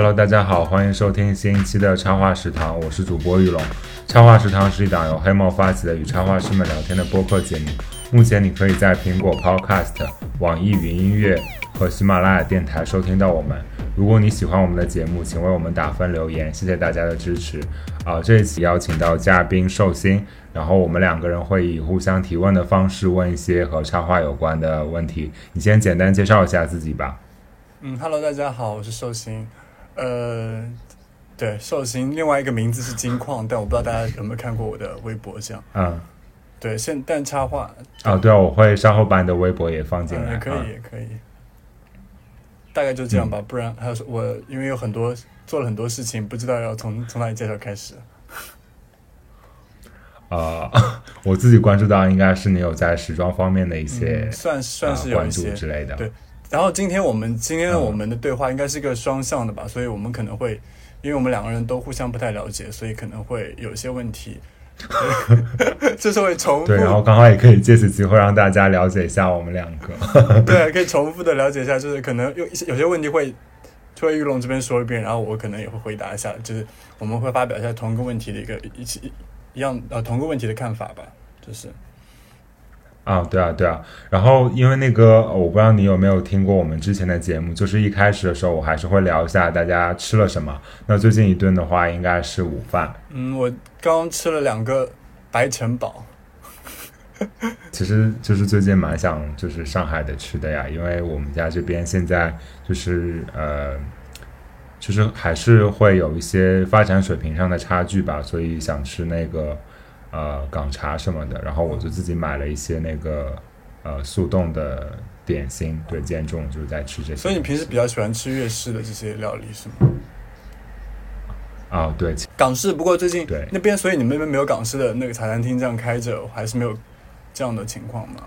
Hello，大家好，欢迎收听新一期的插画食堂，我是主播玉龙。插画食堂是一档由黑猫发起的与插画师们聊天的播客节目。目前你可以在苹果 Podcast、网易云音乐和喜马拉雅电台收听到我们。如果你喜欢我们的节目，请为我们打分留言，谢谢大家的支持。啊，这一期邀请到嘉宾寿星，然后我们两个人会以互相提问的方式问一些和插画有关的问题。你先简单介绍一下自己吧。嗯，Hello，大家好，我是寿星。呃，对，寿星，另外一个名字是金矿，但我不知道大家有没有看过我的微博，这样。嗯，对，现但插画啊，对啊，我会稍后把你的微博也放进来。也可以，也可以。大概就这样吧，不然还有我，因为有很多做了很多事情，不知道要从从哪里介绍开始。啊，我自己关注到应该是你有在时装方面的一些，算算是有一些之类的。对，然后今天我们今天我们的对话应该是一个双向的吧，所以我们可能会，因为我们两个人都互相不太了解，所以可能会有一些问题。就是会重复，对，然后刚好也可以借此机会让大家了解一下我们两个，对，可以重复的了解一下，就是可能有一些有些问题会，会玉龙这边说一遍，然后我可能也会回答一下，就是我们会发表一下同一个问题的一个一起一样呃同一个问题的看法吧，就是。啊，对啊，对啊，然后因为那个，我不知道你有没有听过我们之前的节目，就是一开始的时候，我还是会聊一下大家吃了什么。那最近一顿的话，应该是午饭。嗯，我刚吃了两个白城堡。其实就是最近蛮想就是上海的吃的呀，因为我们家这边现在就是呃，就是还是会有一些发展水平上的差距吧，所以想吃那个。呃，港茶什么的，然后我就自己买了一些那个呃速冻的点心，对，今天中午就是在吃这些。所以你平时比较喜欢吃粤式的这些料理是吗？啊，对，港式。不过最近对那边，所以你们那边没有港式的那个茶餐厅这样开着，还是没有这样的情况吗？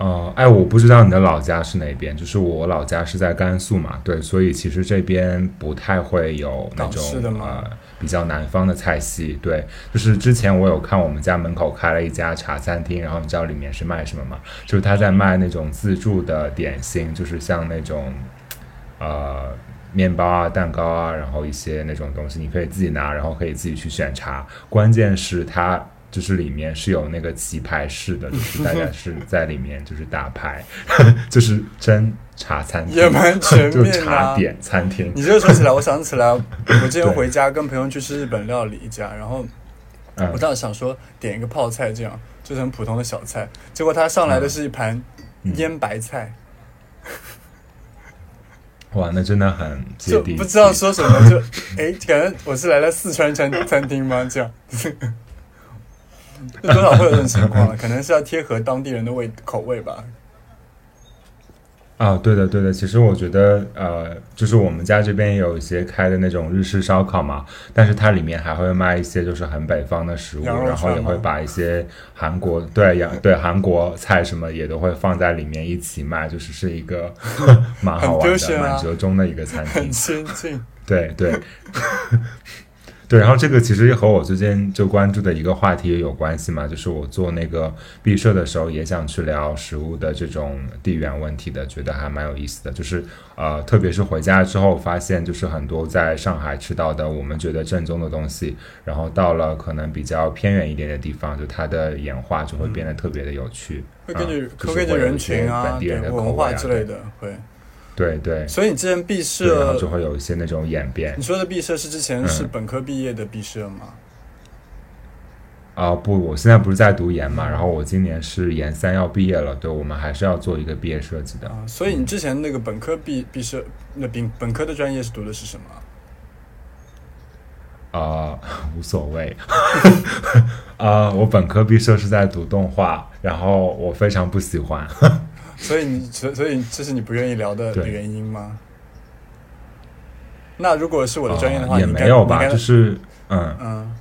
呃，哎，我不知道你的老家是哪边，就是我老家是在甘肃嘛，对，所以其实这边不太会有那种呃比较南方的菜系，对，就是之前我有看我们家门口开了一家茶餐厅，然后你知道里面是卖什么吗？就是他在卖那种自助的点心，就是像那种呃面包啊、蛋糕啊，然后一些那种东西，你可以自己拿，然后可以自己去选茶，关键是它。就是里面是有那个棋牌室的，就是大家是 在里面就是打牌，就是真茶餐厅，也蛮 全面的茶点餐厅。你这个说起来，我想起来，我之前回家跟朋友去吃日本料理一家，然后我当时想说点一个泡菜，这样就是很普通的小菜，结果他上来的是一盘腌白菜。哇，那真的很就不知道说什么，就哎，感觉我是来了四川餐餐厅吗？这样。多少会有这种情况，可能是要贴合当地人的味口味吧。啊，对的，对的。其实我觉得，呃，就是我们家这边也有一些开的那种日式烧烤嘛，但是它里面还会卖一些就是很北方的食物，然后也会把一些韩国对洋对韩国菜什么也都会放在里面一起卖，就是是一个 蛮好玩的、蛮折中的一个餐厅，很先进。对对。对，然后这个其实也和我最近就关注的一个话题也有关系嘛，就是我做那个毕设的时候也想去聊食物的这种地缘问题的，觉得还蛮有意思的。就是呃，特别是回家之后发现，就是很多在上海吃到的我们觉得正宗的东西，然后到了可能比较偏远一点的地方，就它的演化就会变得特别的有趣，会根据会根据人群啊、文化之类的会。对对，所以你之前毕设，然后就会有一些那种演变。你说的毕设是之前是本科毕业的毕设吗？啊不，我现在不是在读研嘛，然后我今年是研三要毕业了，对，我们还是要做一个毕业设计的。所以你之前那个本科毕毕设，那本本科的专业是读的是什么？啊，无所谓。啊，我本科毕设是在读动画，然后我非常不喜欢。所以你所所以这是你不愿意聊的原因吗？那如果是我的专业的话，也没有吧，就是嗯嗯。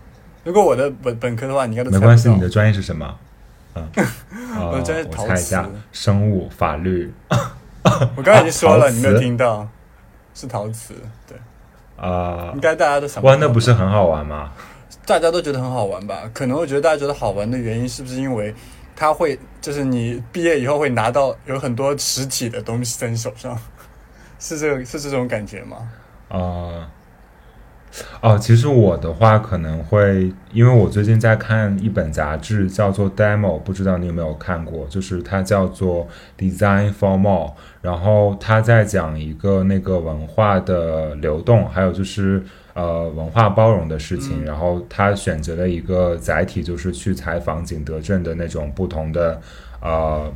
如果我的本本科的话，你应该都没关系。你的专业是什么？嗯，我的专业陶瓷，生物法律。我刚才已经说了，你没有听到，是陶瓷。对啊，应该大家都想。玩，那不是很好玩吗？大家都觉得很好玩吧？可能我觉得大家觉得好玩的原因，是不是因为？他会就是你毕业以后会拿到有很多实体的东西在你手上，是这个是这种感觉吗？啊。哦，其实我的话可能会，因为我最近在看一本杂志，叫做《Demo》，不知道你有没有看过？就是它叫做《Design for More》，然后它在讲一个那个文化的流动，还有就是呃文化包容的事情。然后他选择了一个载体，就是去采访景德镇的那种不同的呃。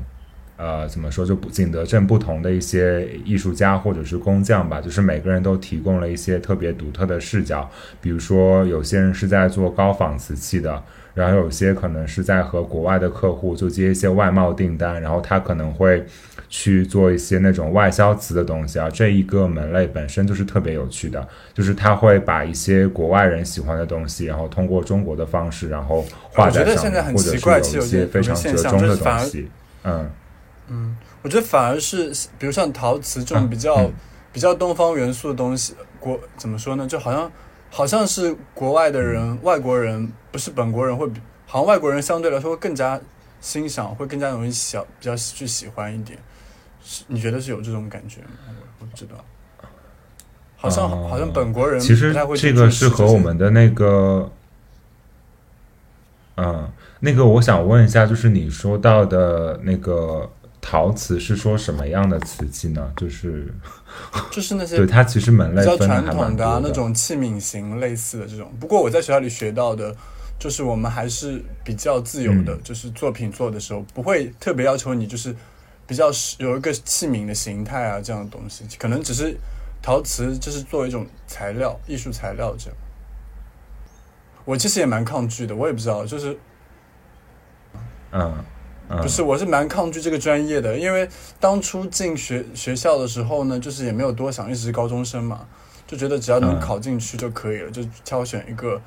呃，怎么说？就景德镇不同的一些艺术家或者是工匠吧，就是每个人都提供了一些特别独特的视角。比如说，有些人是在做高仿瓷器的，然后有些可能是在和国外的客户就接一些外贸订单，然后他可能会去做一些那种外销瓷的东西啊。这一个门类本身就是特别有趣的，就是他会把一些国外人喜欢的东西，然后通过中国的方式，然后画在上面，或者是有一些非常折中的东西，嗯。嗯，我觉得反而是，比如像陶瓷这种比较比较东方元素的东西，国怎么说呢？就好像好像是国外的人，外国人不是本国人会比，好像外国人相对来说会更加欣赏，会更加容易喜比较去喜欢一点。是你觉得是有这种感觉吗？我不知道，好像好像本国人其实这个是和我们的那个，嗯，那个我想问一下，就是你说到的那个。陶瓷是说什么样的瓷器呢？就是 就是那些对它其实门类比较传统的那种器皿型类似的这种。不过我在学校里学到的，就是我们还是比较自由的，就是作品做的时候不会特别要求你，就是比较有一个器皿的形态啊这样的东西，可能只是陶瓷就是作为一种材料、艺术材料这样。我其实也蛮抗拒的，我也不知道，就是嗯。不是，我是蛮抗拒这个专业的，因为当初进学学校的时候呢，就是也没有多想，一直是高中生嘛，就觉得只要能考进去就可以了，就挑选一个，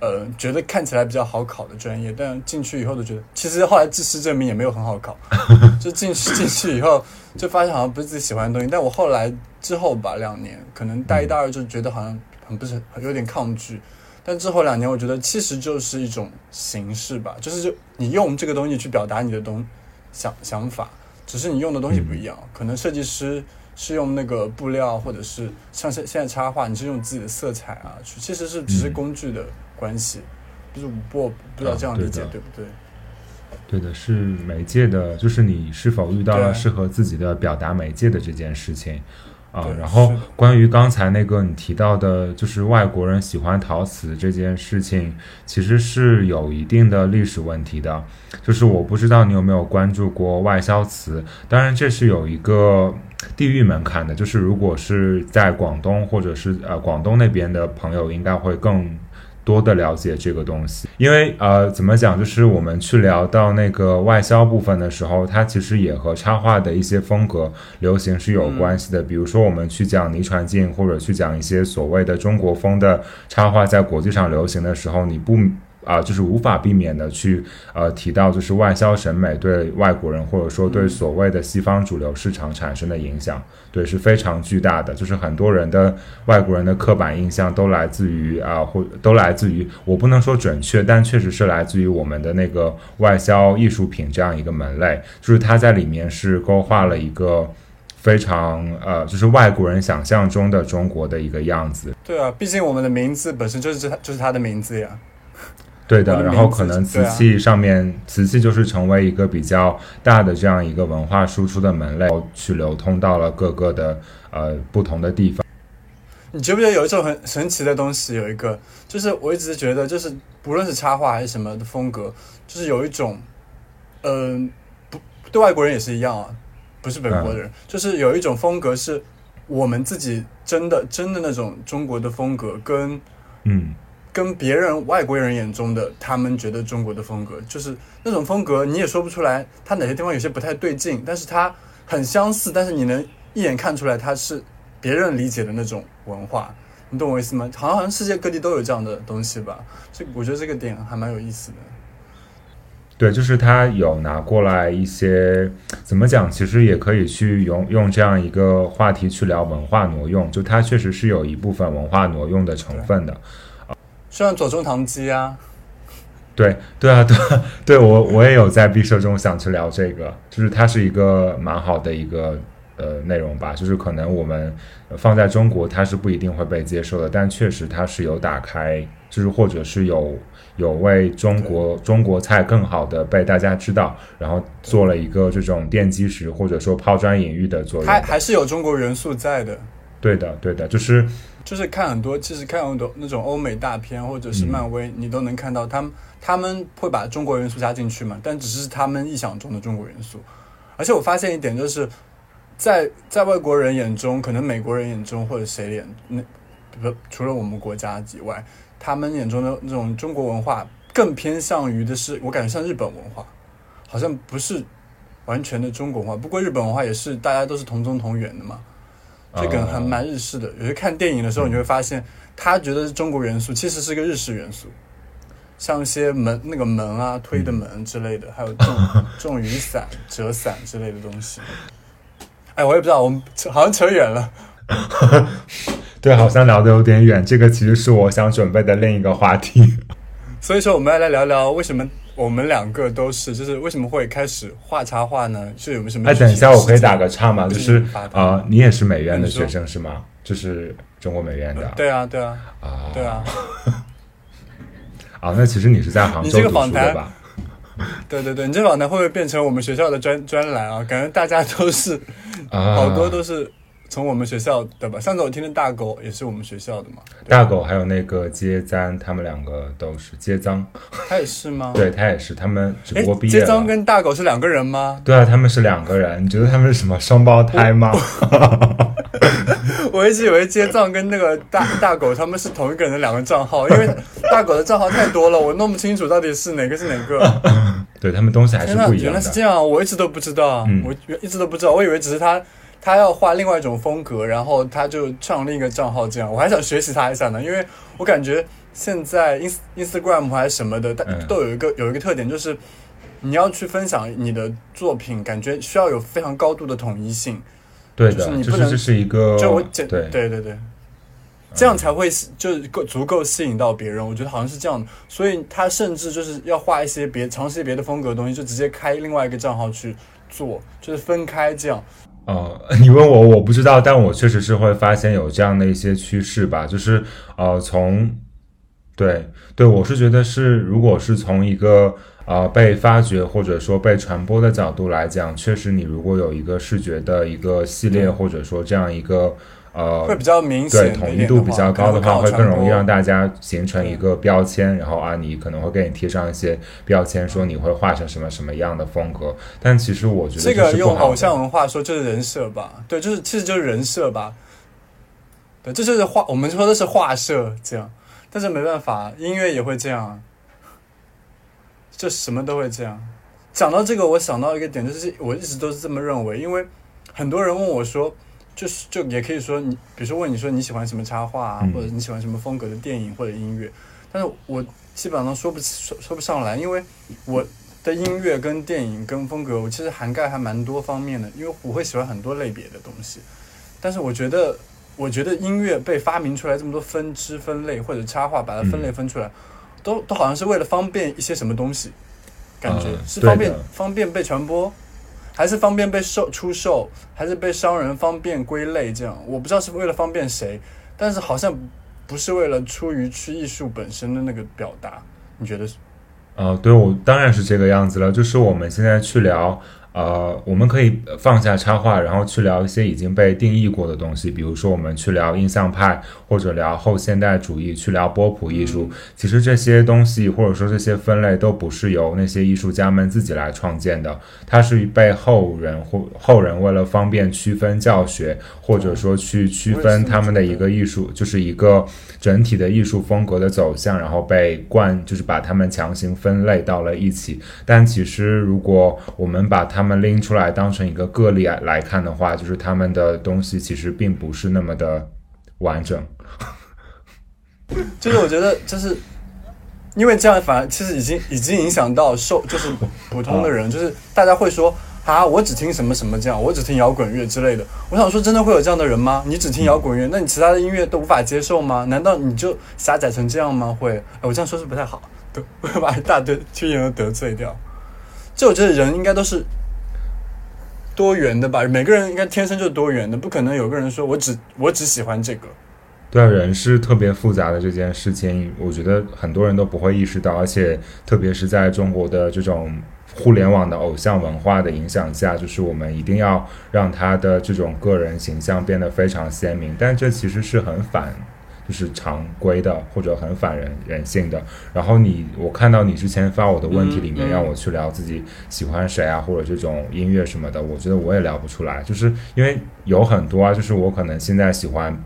呃，觉得看起来比较好考的专业。但进去以后就觉得，其实后来事实证明也没有很好考，就进去进去以后就发现好像不是自己喜欢的东西。但我后来之后吧，两年可能大一、大二就觉得好像很不是有点抗拒。但之后两年，我觉得其实就是一种形式吧，就是就你用这个东西去表达你的东想想法，只是你用的东西不一样。可能设计师是用那个布料，或者是像现现在插画，你是用自己的色彩啊，去其实是只是工具的关系。就是我不知道这样理解对不对？对的，是媒介的，就是你是否遇到了适合自己的表达媒介的这件事情。啊，然后关于刚才那个你提到的，就是外国人喜欢陶瓷这件事情，其实是有一定的历史问题的。就是我不知道你有没有关注过外销瓷，当然这是有一个地域门槛的。就是如果是在广东或者是呃广东那边的朋友，应该会更。多的了解这个东西，因为呃，怎么讲，就是我们去聊到那个外销部分的时候，它其实也和插画的一些风格流行是有关系的。比如说，我们去讲倪传镜，或者去讲一些所谓的中国风的插画在国际上流行的时候，你不。啊，就是无法避免的去呃提到，就是外销审美对外国人或者说对所谓的西方主流市场产生的影响，对是非常巨大的。就是很多人的外国人的刻板印象都来自于啊，或都来自于我不能说准确，但确实是来自于我们的那个外销艺术品这样一个门类，就是它在里面是勾画了一个非常呃，就是外国人想象中的中国的一个样子。对啊，毕竟我们的名字本身就是它，就是它的名字呀。对的，然后可能瓷器上面，瓷器就是成为一个比较大的这样一个文化输出的门类，去流通到了各个的呃不同的地方。你觉不觉得有一种很神奇的东西？有一个，就是我一直觉得，就是不论是插画还是什么的风格，就是有一种，嗯，不对外国人也是一样啊，不是本国的人，就是有一种风格是我们自己真的真的那种中国的风格，跟嗯。跟别人外国人眼中的他们觉得中国的风格，就是那种风格，你也说不出来它哪些地方有些不太对劲，但是它很相似，但是你能一眼看出来它是别人理解的那种文化，你懂我意思吗？好像好像世界各地都有这样的东西吧，这我觉得这个点还蛮有意思的。对，就是他有拿过来一些怎么讲，其实也可以去用用这样一个话题去聊文化挪用，就它确实是有一部分文化挪用的成分的。像左宗棠鸡啊，对对啊，对对我我也有在毕设中想去聊这个，就是它是一个蛮好的一个呃内容吧，就是可能我们放在中国它是不一定会被接受的，但确实它是有打开，就是或者是有有为中国中国菜更好的被大家知道，然后做了一个这种奠基石或者说抛砖引玉的作用。还还是有中国元素在的。对的，对的，就是就是看很多，其实看很多那种欧美大片或者是漫威，你都能看到他们他们会把中国元素加进去嘛，但只是他们臆想中的中国元素。而且我发现一点，就是在在外国人眼中，可能美国人眼中或者谁眼那不除了我们国家以外，他们眼中的那种中国文化更偏向于的是，我感觉像日本文化，好像不是完全的中国文化。不过日本文化也是大家都是同宗同源的嘛。这梗还蛮日式的，有些看电影的时候，你会发现他觉得是中国元素，其实是个日式元素，像一些门那个门啊、推的门之类的，还有这种 这种雨伞、折伞之类的东西。哎，我也不知道，我们好像扯远了。对，好像聊的有点远。这个其实是我想准备的另一个话题。所以说，我们要来聊聊为什么。我们两个都是，就是为什么会开始画插画呢？是有什么？哎，等一下，我可以打个岔吗？就是啊，你也是美院的学生是吗？就是中国美院的。对啊，对啊，啊，对啊。啊，那其实你是在杭州读书的吧？对对对，你这访谈会不会变成我们学校的专专栏啊？感觉大家都是，好多都是。从我们学校的吧，上次我听的大狗也是我们学校的嘛。大狗还有那个接簪，他们两个都是接簪。他也是吗？对他也是，他们只不过毕业接簪跟大狗是两个人吗？对啊，他们是两个人。你觉得他们是什么双胞胎吗？我一直以为接簪跟那个大大狗他们是同一个人的两个账号，因为 大狗的账号太多了，我弄不清楚到底是哪个是哪个。对他们东西还是不一样。原来是这样，我一直都不知道，我一直都不知道，我以为只是他。他要画另外一种风格，然后他就创另一个账号，这样我还想学习他一下呢，因为我感觉现在 ins Instagram 还是什么的，都有一个有一个特点，就是你要去分享你的作品，感觉需要有非常高度的统一性。对的，就是这是一个，就我简对对对对，这样才会就够足够吸引到别人。我觉得好像是这样的，所以他甚至就是要画一些别尝试别的风格的东西，就直接开另外一个账号去做，就是分开这样。呃，你问我，我不知道，但我确实是会发现有这样的一些趋势吧，就是呃，从对对，我是觉得是，如果是从一个呃被发掘或者说被传播的角度来讲，确实你如果有一个视觉的一个系列，或者说这样一个。呃，会比较明显，对统一度比较高的话，会更容易让大家形成一个标签，然后啊，你可能会给你贴上一些标签，说你会画成什么什么样的风格。但其实我觉得这个用偶像文化说就是人设吧，对，就是其实就是人设吧。对，这就是画，我们说的是画设这样，但是没办法，音乐也会这样，就什么都会这样。讲到这个，我想到一个点，就是我一直都是这么认为，因为很多人问我说。就是就也可以说你，比如说问你说你喜欢什么插画啊，或者你喜欢什么风格的电影或者音乐，但是我基本上说不说说不上来，因为我的音乐跟电影跟风格，我其实涵盖还蛮多方面的，因为我会喜欢很多类别的东西。但是我觉得，我觉得音乐被发明出来这么多分支分类，或者插画把它分类分出来，都都好像是为了方便一些什么东西，感觉是方便方便被传播。还是方便被售出售，还是被商人方便归类？这样我不知道是为了方便谁，但是好像不是为了出于去艺术本身的那个表达，你觉得是？啊，对我当然是这个样子了，就是我们现在去聊。呃，我们可以放下插画，然后去聊一些已经被定义过的东西，比如说我们去聊印象派，或者聊后现代主义，去聊波普艺术。其实这些东西或者说这些分类都不是由那些艺术家们自己来创建的，它是被后人或后人为了方便区分教学，或者说去区分他们的一个艺术，就是一个整体的艺术风格的走向，然后被灌，就是把他们强行分类到了一起。但其实如果我们把它他们他们拎出来当成一个个例来看的话，就是他们的东西其实并不是那么的完整。就是我觉得，就是因为这样，反而其实已经已经影响到受，就是普通的人，就是大家会说啊，我只听什么什么这样，我只听摇滚乐之类的。我想说，真的会有这样的人吗？你只听摇滚乐，那你其他的音乐都无法接受吗？难道你就狭窄成这样吗？会？哎，我这样说是不太好，对，会把一大堆听人都得罪掉。就我觉得人应该都是。多元的吧？每个人应该天生就多元的，不可能有个人说我只我只喜欢这个。对啊，人是特别复杂的这件事情，我觉得很多人都不会意识到，而且特别是在中国的这种互联网的偶像文化的影响下，就是我们一定要让他的这种个人形象变得非常鲜明，但这其实是很反。就是常规的或者很反人人性的。然后你，我看到你之前发我的问题里面，让我去聊自己喜欢谁啊，或者这种音乐什么的，我觉得我也聊不出来，就是因为有很多啊，就是我可能现在喜欢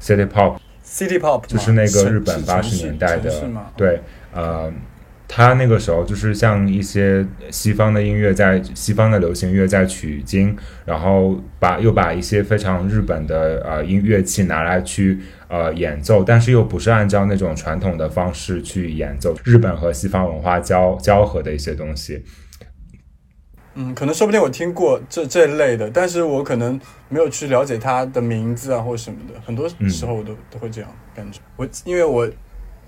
City Pop，City Pop 就是那个日本八十年代的，对，呃。他那个时候就是像一些西方的音乐，在西方的流行乐在取经，然后把又把一些非常日本的呃音乐器拿来去呃演奏，但是又不是按照那种传统的方式去演奏，日本和西方文化交交合的一些东西。嗯，可能说不定我听过这这类的，但是我可能没有去了解他的名字啊或者什么的，很多时候我都都会这样感觉。我因为我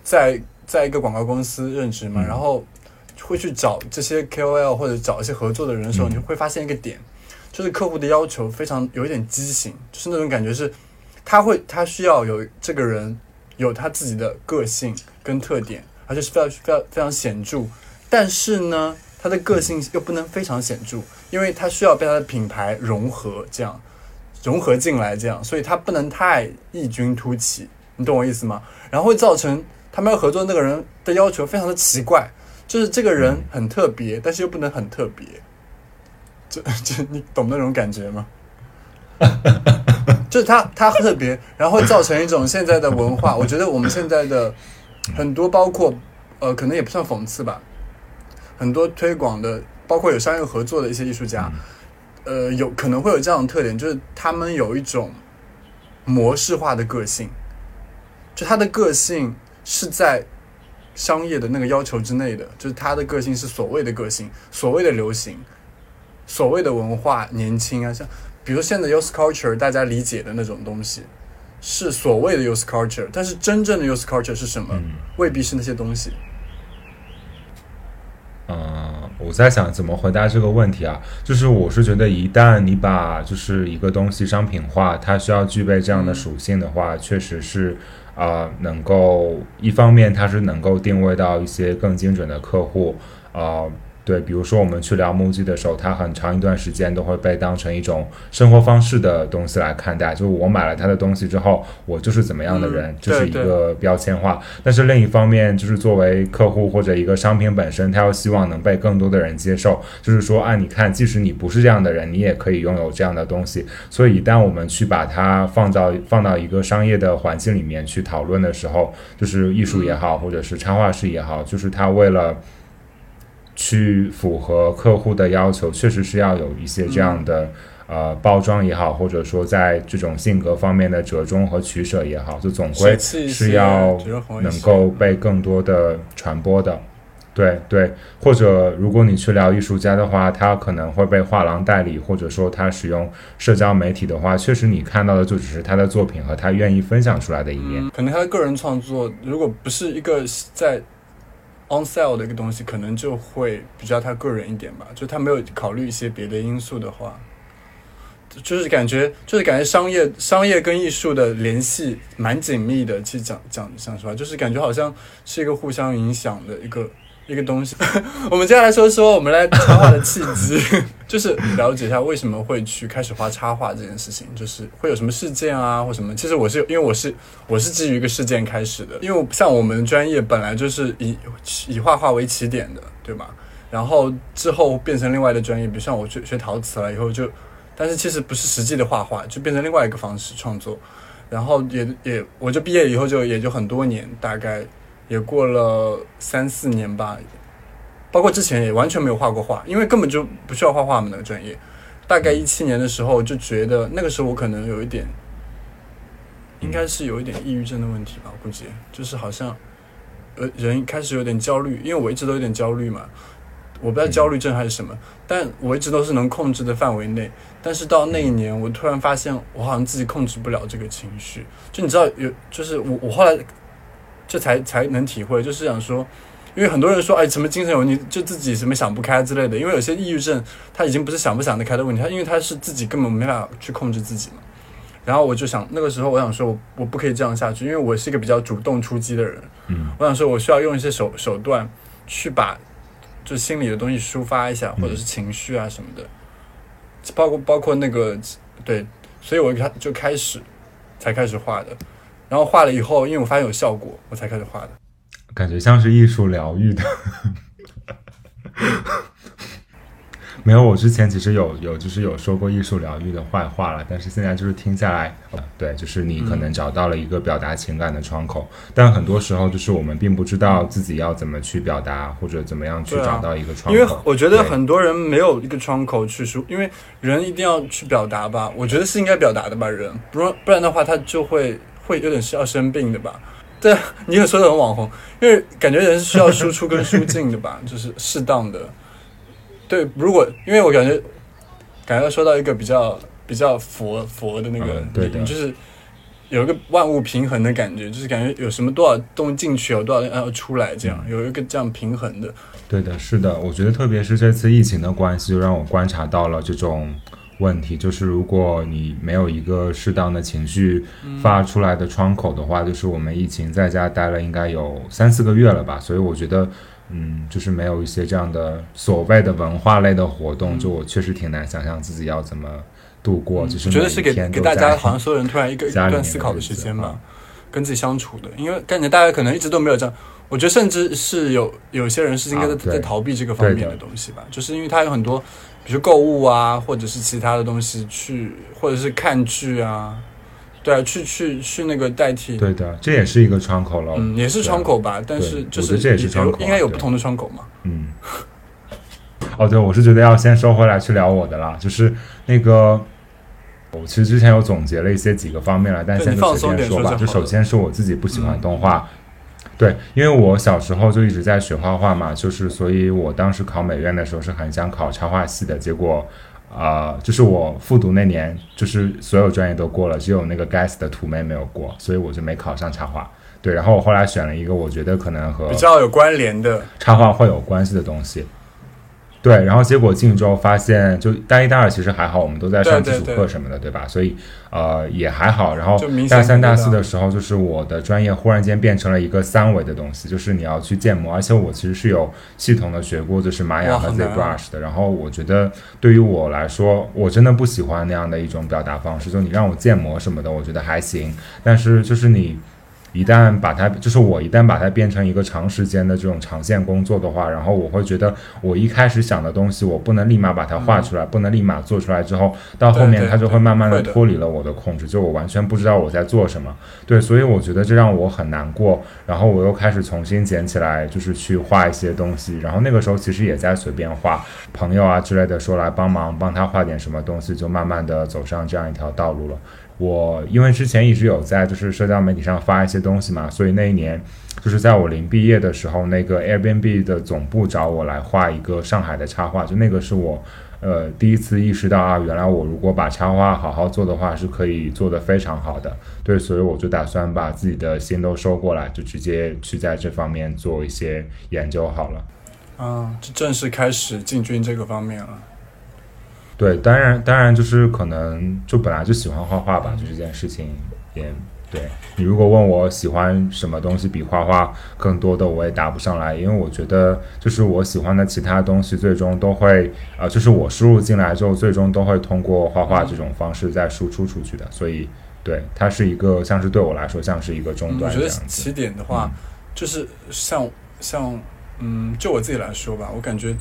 在。在一个广告公司任职嘛，然后会去找这些 KOL 或者找一些合作的人的时候，你会发现一个点，就是客户的要求非常有一点畸形，就是那种感觉是，他会他需要有这个人有他自己的个性跟特点，而且是非常非常非常显著，但是呢，他的个性又不能非常显著，因为他需要被他的品牌融合，这样融合进来，这样，所以他不能太异军突起，你懂我意思吗？然后会造成。他们要合作那个人的要求非常的奇怪，就是这个人很特别，但是又不能很特别，这 这你懂那种感觉吗？就是他他特别，然后造成一种现在的文化。我觉得我们现在的很多，包括呃，可能也不算讽刺吧，很多推广的，包括有商业合作的一些艺术家，呃，有可能会有这样的特点，就是他们有一种模式化的个性，就他的个性。是在商业的那个要求之内的，就是他的个性是所谓的个性，所谓的流行，所谓的文化年轻啊，像比如现在 youth culture 大家理解的那种东西，是所谓的 youth culture，但是真正的 youth culture 是什么？未必是那些东西。嗯，我在想怎么回答这个问题啊？就是我是觉得，一旦你把就是一个东西商品化，它需要具备这样的属性的话，确实是。啊，能够一方面它是能够定位到一些更精准的客户，啊。对，比如说我们去聊木屐的时候，它很长一段时间都会被当成一种生活方式的东西来看待。就是我买了他的东西之后，我就是怎么样的人，这是一个标签化。但是另一方面，就是作为客户或者一个商品本身，他又希望能被更多的人接受。就是说，啊，你看，即使你不是这样的人，你也可以拥有这样的东西。所以，一旦我们去把它放到放到一个商业的环境里面去讨论的时候，就是艺术也好，或者是插画师也好，就是他为了。去符合客户的要求，确实是要有一些这样的呃包装也好，或者说在这种性格方面的折中和取舍也好，就总归是要能够被更多的传播的。对对，或者如果你去聊艺术家的话，他可能会被画廊代理，或者说他使用社交媒体的话，确实你看到的就只是他的作品和他愿意分享出来的一面。可能他的个人创作，如果不是一个在。On sale 的一个东西，可能就会比较他个人一点吧，就他没有考虑一些别的因素的话，就是感觉就是感觉商业商业跟艺术的联系蛮紧密的。其实讲讲讲实话，就是感觉好像是一个互相影响的一个。一个东西，我们接下来说说我们来插画的契机，就是了解一下为什么会去开始画插画这件事情，就是会有什么事件啊或什么。其实我是因为我是我是基于一个事件开始的，因为像我们专业本来就是以以画画为起点的，对吧？然后之后变成另外的专业，比如像我去学陶瓷了以后就，但是其实不是实际的画画，就变成另外一个方式创作。然后也也我就毕业以后就也就很多年，大概。也过了三四年吧，包括之前也完全没有画过画，因为根本就不需要画画嘛那个专业。大概一七年的时候就觉得，那个时候我可能有一点，应该是有一点抑郁症的问题吧，我估计就是好像，呃，人开始有点焦虑，因为我一直都有点焦虑嘛，我不知道焦虑症还是什么，但我一直都是能控制的范围内。但是到那一年，我突然发现我好像自己控制不了这个情绪，就你知道有，就是我我后来。这才才能体会，就是想说，因为很多人说，哎，什么精神有问题，就自己什么想不开之类的。因为有些抑郁症，他已经不是想不想得开的问题，他因为他是自己根本没法去控制自己嘛。然后我就想，那个时候我想说，我我不可以这样下去，因为我是一个比较主动出击的人。嗯，我想说，我需要用一些手手段去把就心里的东西抒发一下，或者是情绪啊什么的，包括包括那个对，所以我开就开始才开始画的。然后画了以后，因为我发现有效果，我才开始画的。感觉像是艺术疗愈的。没有，我之前其实有有就是有说过艺术疗愈的坏话了，但是现在就是听下来，对，就是你可能找到了一个表达情感的窗口，但很多时候就是我们并不知道自己要怎么去表达，或者怎么样去找到一个窗口。因为我觉得很多人没有一个窗口去说，因为人一定要去表达吧，我觉得是应该表达的吧，人不然不然的话他就会会有点需要生病的吧。对，你也说的很网红，因为感觉人是需要输出跟输进的吧，就是适当的。对，如果因为我感觉，感觉说到一个比较比较佛佛的那个，对就是有一个万物平衡的感觉，就是感觉有什么多少东西进去，有多少要出来，这样有一个这样平衡的。对的，是的，我觉得特别是这次疫情的关系，就让我观察到了这种问题，就是如果你没有一个适当的情绪发出来的窗口的话，就是我们疫情在家待了应该有三四个月了吧，所以我觉得。嗯，就是没有一些这样的所谓的文化类的活动，就我确实挺难想象自己要怎么度过。就是觉得是给给大家好像所有人突然一个 一段思考的时间嘛，跟自己相处的。因为感觉大家可能一直都没有这样，我觉得甚至是有有些人是应该在在逃避这个方面的东西吧，就是因为他有很多，比如购物啊，或者是其他的东西去，或者是看剧啊。对啊，去去去那个代替。对的，这也是一个窗口了。嗯，也是窗口吧，但是就是这也是窗口，应该有不同的窗口嘛。嗯。哦，对，我是觉得要先收回来去聊我的啦，就是那个，我其实之前有总结了一些几个方面了，但现在随便说吧。就首先是我自己不喜欢动画，对，因为我小时候就一直在学画画嘛，就是所以我当时考美院的时候是很想考插画系的，结果。啊，就是我复读那年，就是所有专业都过了，只有那个该死的图妹没有过，所以我就没考上插画。对，然后我后来选了一个我觉得可能和比较有关联的插画会有关系的东西。对，然后结果进去之后发现，就大一、大二其实还好，我们都在上基础课什么的，对吧？所以呃也还好。然后大三、大四的时候，就是我的专业忽然间变成了一个三维的东西，就是你要去建模，而且我其实是有系统的学过，就是玛雅和 ZBrush 的。然后我觉得对于我来说，我真的不喜欢那样的一种表达方式。就你让我建模什么的，我觉得还行，但是就是你。一旦把它，就是我一旦把它变成一个长时间的这种长线工作的话，然后我会觉得我一开始想的东西，我不能立马把它画出来，不能立马做出来之后，到后面它就会慢慢的脱离了我的控制，就我完全不知道我在做什么。对，所以我觉得这让我很难过。然后我又开始重新捡起来，就是去画一些东西。然后那个时候其实也在随便画，朋友啊之类的说来帮忙，帮他画点什么东西，就慢慢的走上这样一条道路了。我因为之前一直有在就是社交媒体上发一些东西嘛，所以那一年就是在我临毕业的时候，那个 Airbnb 的总部找我来画一个上海的插画，就那个是我呃第一次意识到啊，原来我如果把插画好好做的话，是可以做得非常好的。对，所以我就打算把自己的心都收过来，就直接去在这方面做一些研究好了。啊，就正式开始进军这个方面了。对，当然，当然就是可能就本来就喜欢画画吧，就这件事情也对你如果问我喜欢什么东西比画画更多的，我也答不上来，因为我觉得就是我喜欢的其他东西最终都会呃，就是我输入进来之后，最终都会通过画画这种方式再输出出去的，所以对它是一个像是对我来说像是一个终端。我觉得起点的话，就是像像嗯，就我自己来说吧，我感觉。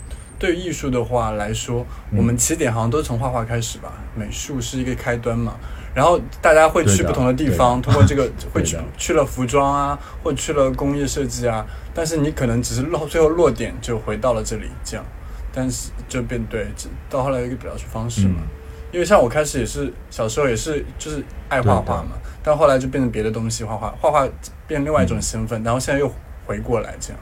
对于艺术的话来说，我们起点好像都是从画画开始吧。美术是一个开端嘛，然后大家会去不同的地方，通过这个会去去了服装啊，或去了工业设计啊。但是你可能只是落最后落点就回到了这里，这样，但是就变对，到后来一个表述方式嘛。因为像我开始也是小时候也是就是爱画画嘛，但后来就变成别的东西画画，画画变另外一种身份，然后现在又回过来这样。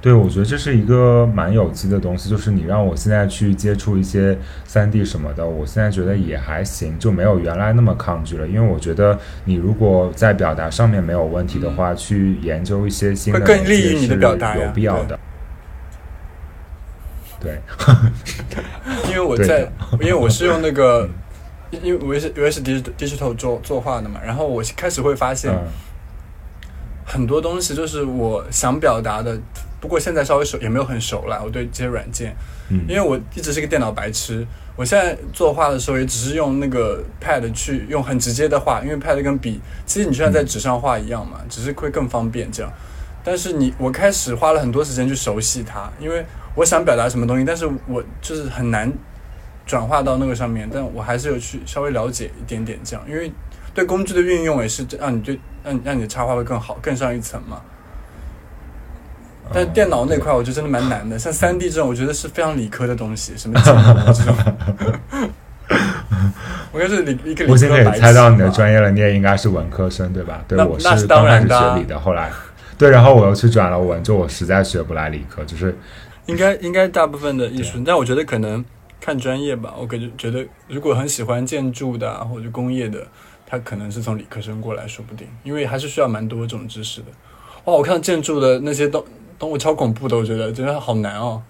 对，我觉得这是一个蛮有机的东西，就是你让我现在去接触一些三 D 什么的，我现在觉得也还行，就没有原来那么抗拒了。因为我觉得你如果在表达上面没有问题的话，去研究一些新的更利于你的表达有必要的。对，因为我在，因为我是用那个，因为我也是我也是 digital 做作画的嘛，然后我开始会发现很多东西就是我想表达的。不过现在稍微熟也没有很熟了，我对这些软件，嗯，因为我一直是个电脑白痴，我现在作画的时候也只是用那个 pad 去用很直接的画，因为 pad 跟笔其实你就像在纸上画一样嘛，只是会更方便这样。但是你我开始花了很多时间去熟悉它，因为我想表达什么东西，但是我就是很难转化到那个上面，但我还是有去稍微了解一点点这样，因为对工具的运用也是让你对让让你的插画会更好更上一层嘛。但是电脑那块，我觉得真的蛮难的。像三 D 这种，我觉得是非常理科的东西，什么建模这种。我应该是理一个。我现在也猜到你的专业了，你也应该是文科生对吧？对，我是刚开始学理的，后来对，然后我又去转了文，就我实在学不来理科，就是应该应该大部分的艺术，但我觉得可能看专业吧。我感觉觉得，如果很喜欢建筑的或者工业的，他可能是从理科生过来说不定，因为还是需要蛮多这种知识的。哇，我看建筑的那些都。动物超恐怖的，我觉得真的好难哦。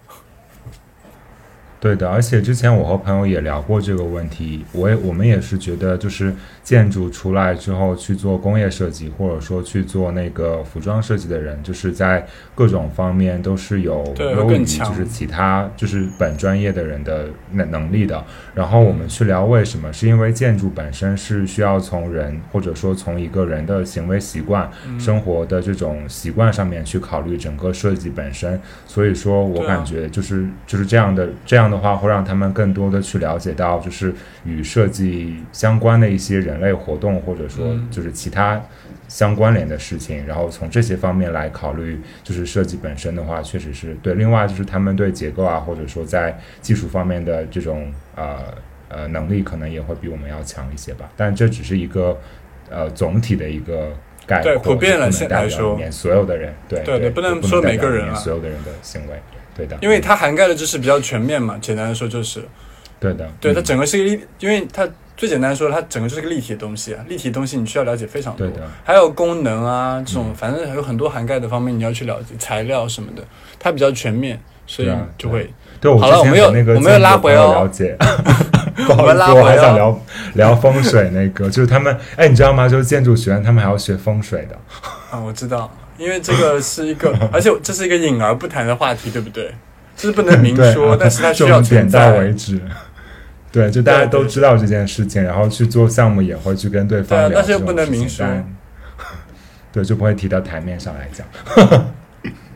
对的，而且之前我和朋友也聊过这个问题，我也我们也是觉得，就是建筑出来之后去做工业设计，或者说去做那个服装设计的人，就是在各种方面都是有优于就是其他就是本专业的人的能能力的。然后我们去聊为什么，是因为建筑本身是需要从人或者说从一个人的行为习惯、生活的这种习惯上面去考虑整个设计本身。所以说我感觉就是就是这样的这样。的话会让他们更多的去了解到，就是与设计相关的一些人类活动，或者说就是其他相关联的事情。然后从这些方面来考虑，就是设计本身的话，确实是对。另外就是他们对结构啊，或者说在技术方面的这种呃呃能力，可能也会比我们要强一些吧。但这只是一个呃总体的一个概括，普遍了现来说，所有的人，对对对，不能说每个人所有的人的行为。对的，因为它涵盖的知识比较全面嘛，简单的说就是，对的，对它整个是一个，因为它最简单说，它整个就是个立体的东西啊，立体东西你需要了解非常多，对的，还有功能啊这种，反正有很多涵盖的方面你要去了解，材料什么的，它比较全面，所以就会。对，好了，我们又我们又拉回哦，了解。不好意思，我还想聊聊风水那个，就是他们，哎，你知道吗？就是建筑学院他们还要学风水的。啊，我知道。因为这个是一个，而且这是一个隐而不谈的话题，对不对？就是不能明 说，但是它需要点到为止。对，就大家都知道这件事情，然后去做项目也会去跟对方聊，但是又不能明说。对，就不会提到台面上来讲。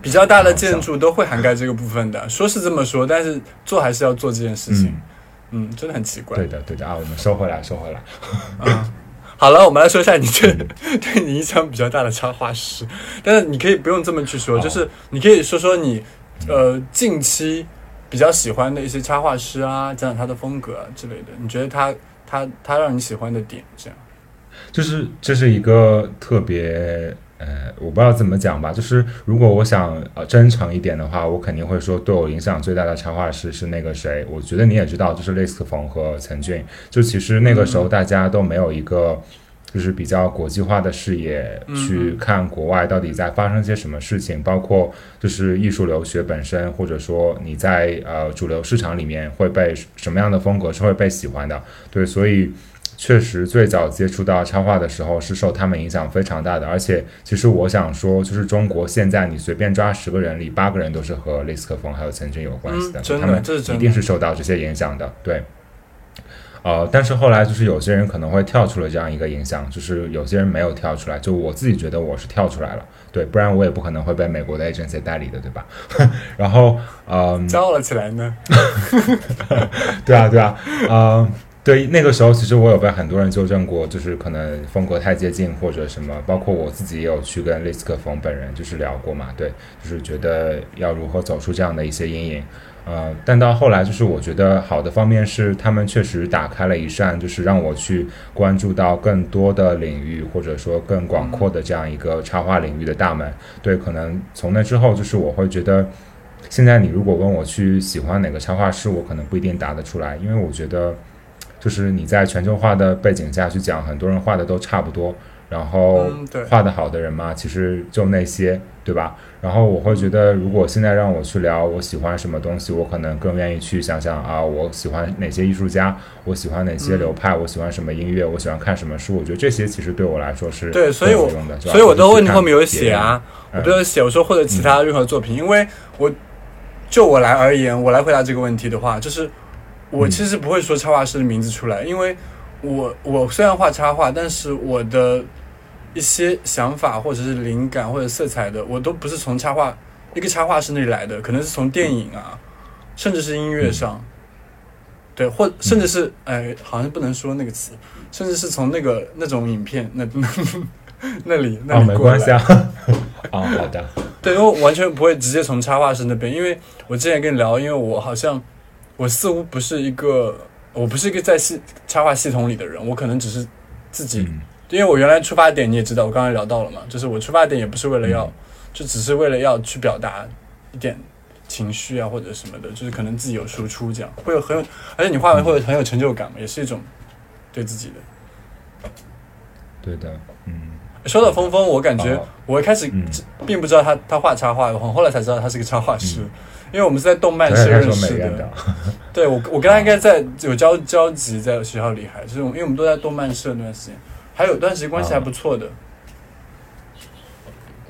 比较大的建筑都会涵盖这个部分的，说是这么说，但是做还是要做这件事情。嗯，真的很奇怪。对的，对的啊，我们收回来，收回来。嗯。好了，我们来说一下你这 对你影响比较大的插画师，但是你可以不用这么去说，就是你可以说说你呃近期比较喜欢的一些插画师啊，讲讲他的风格啊之类的。你觉得他他他让你喜欢的点，这样就是这是一个特别。呃，我不知道怎么讲吧，就是如果我想呃真诚一点的话，我肯定会说对我影响最大的插画师是那个谁。我觉得你也知道，就是类似冯和陈俊。就其实那个时候大家都没有一个就是比较国际化的视野去看国外到底在发生些什么事情，包括就是艺术留学本身，或者说你在呃主流市场里面会被什么样的风格是会被喜欢的。对，所以。确实，最早接触到插画的时候是受他们影响非常大的。而且，其实我想说，就是中国现在你随便抓十个人里，八个人都是和雷斯克风还有陈俊有关系的，他们一定是受到这些影响的。对，呃，但是后来就是有些人可能会跳出了这样一个影响，就是有些人没有跳出来。就我自己觉得我是跳出来了，对，不然我也不可能会被美国的 agency 代理的，对吧？然后，嗯，骄傲了起来呢。对啊，对啊，嗯。对，那个时候其实我有被很多人纠正过，就是可能风格太接近或者什么，包括我自己也有去跟利斯克冯本人就是聊过嘛，对，就是觉得要如何走出这样的一些阴影，呃，但到后来就是我觉得好的方面是他们确实打开了一扇，就是让我去关注到更多的领域或者说更广阔的这样一个插画领域的大门，对，可能从那之后就是我会觉得，现在你如果问我去喜欢哪个插画师，我可能不一定答得出来，因为我觉得。就是你在全球化的背景下去讲，很多人画的都差不多，然后画的好的人嘛，其实就那些，对吧？然后我会觉得，如果现在让我去聊我喜欢什么东西，我可能更愿意去想想啊，我喜欢哪些艺术家，我喜欢哪些流派，我喜欢什么音乐，我喜欢看什么书。我觉得这些其实对我来说是对，所以我用的，所以我都问题后面有写啊，我都有写，我说或者其他任何作品，因为我就我来而言，我来回答这个问题的话，就是。我其实不会说插画师的名字出来，因为我我虽然画插画，但是我的一些想法或者是灵感或者色彩的，我都不是从插画一个插画师那里来的，可能是从电影啊，甚至是音乐上，对，或甚至是哎，好像不能说那个词，甚至是从那个那种影片那 那里那里过来。啊，好的。对，因为完全不会直接从插画师那边，因为我之前跟你聊，因为我好像。我似乎不是一个，我不是一个在系插画系统里的人，我可能只是自己，因为我原来出发点你也知道，我刚才聊到了嘛，就是我出发点也不是为了要，就只是为了要去表达一点情绪啊或者什么的，就是可能自己有输出这样，会有很有，而且你画完会很有成就感嘛，也是一种对自己的。对的，嗯。说到峰峰，我感觉我一开始并不知道他他画插画，我后来才知道他是个插画师。因为我们是在动漫社认识的，对我我跟他应该在有交交集，在学校里还就是因为我们都在动漫社那段时间，还有段时间关系还不错的，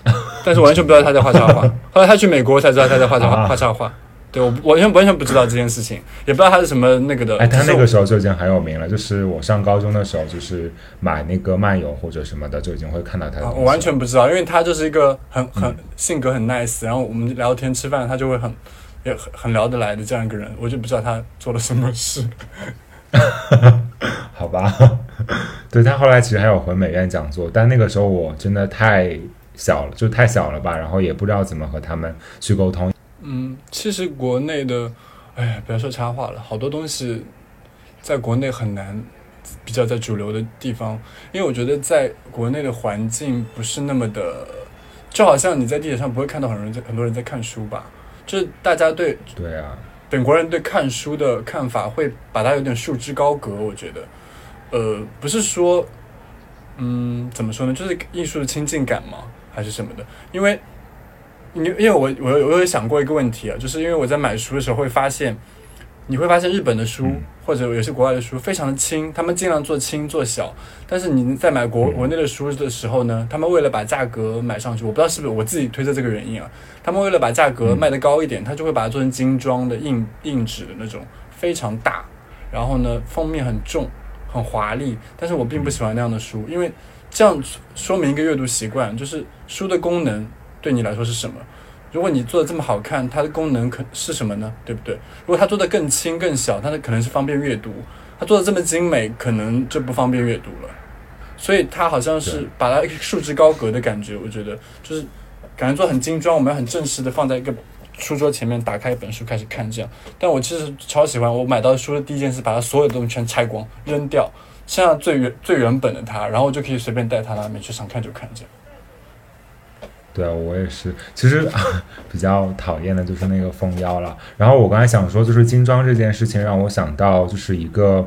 但是完全不知道他在画插画，后来他去美国才知道他在画插画 画插画。对我完全完全不知道这件事情，也不知道他是什么那个的。哎，他那个时候就已经很有名了，就是我上高中的时候，就是买那个漫游或者什么的，就已经会看到他。我完全不知道，因为他就是一个很很性格很 nice，然后我们聊天吃饭，他就会很也很很聊得来的这样一个人，我就不知道他做了什么事。好吧，对他后来其实还有回美院讲座，但那个时候我真的太小了，就太小了吧，然后也不知道怎么和他们去沟通。嗯，其实国内的，哎，不要说插画了，好多东西在国内很难比较在主流的地方，因为我觉得在国内的环境不是那么的，就好像你在地铁上不会看到很多人在很多人在看书吧，就是大家对对啊，本国人对看书的看法会把它有点束之高阁，我觉得，呃，不是说，嗯，怎么说呢，就是艺术的亲近感嘛，还是什么的，因为。因因为我我我有想过一个问题啊，就是因为我在买书的时候会发现，你会发现日本的书或者有些国外的书非常的轻，他们尽量做轻做小，但是你在买国国内的书的时候呢，他们为了把价格买上去，我不知道是不是我自己推测这个原因啊，他们为了把价格卖得高一点，他就会把它做成精装的硬硬纸的那种非常大，然后呢封面很重很华丽，但是我并不喜欢那样的书，因为这样说明一个阅读习惯，就是书的功能。对你来说是什么？如果你做的这么好看，它的功能可是什么呢？对不对？如果它做的更轻更小，它的可能是方便阅读；它做的这么精美，可能就不方便阅读了。所以它好像是把它束之高阁的感觉。我觉得就是感觉做很精装，我们要很正式的放在一个书桌前面，打开一本书开始看这样。但我其实超喜欢，我买到书的第一件事，把它所有的东西全拆光扔掉，剩下最原最原本的它，然后我就可以随便带它到哪边去，想看就看这样。对啊，我也是。其实 比较讨厌的就是那个封腰了。然后我刚才想说，就是精装这件事情让我想到，就是一个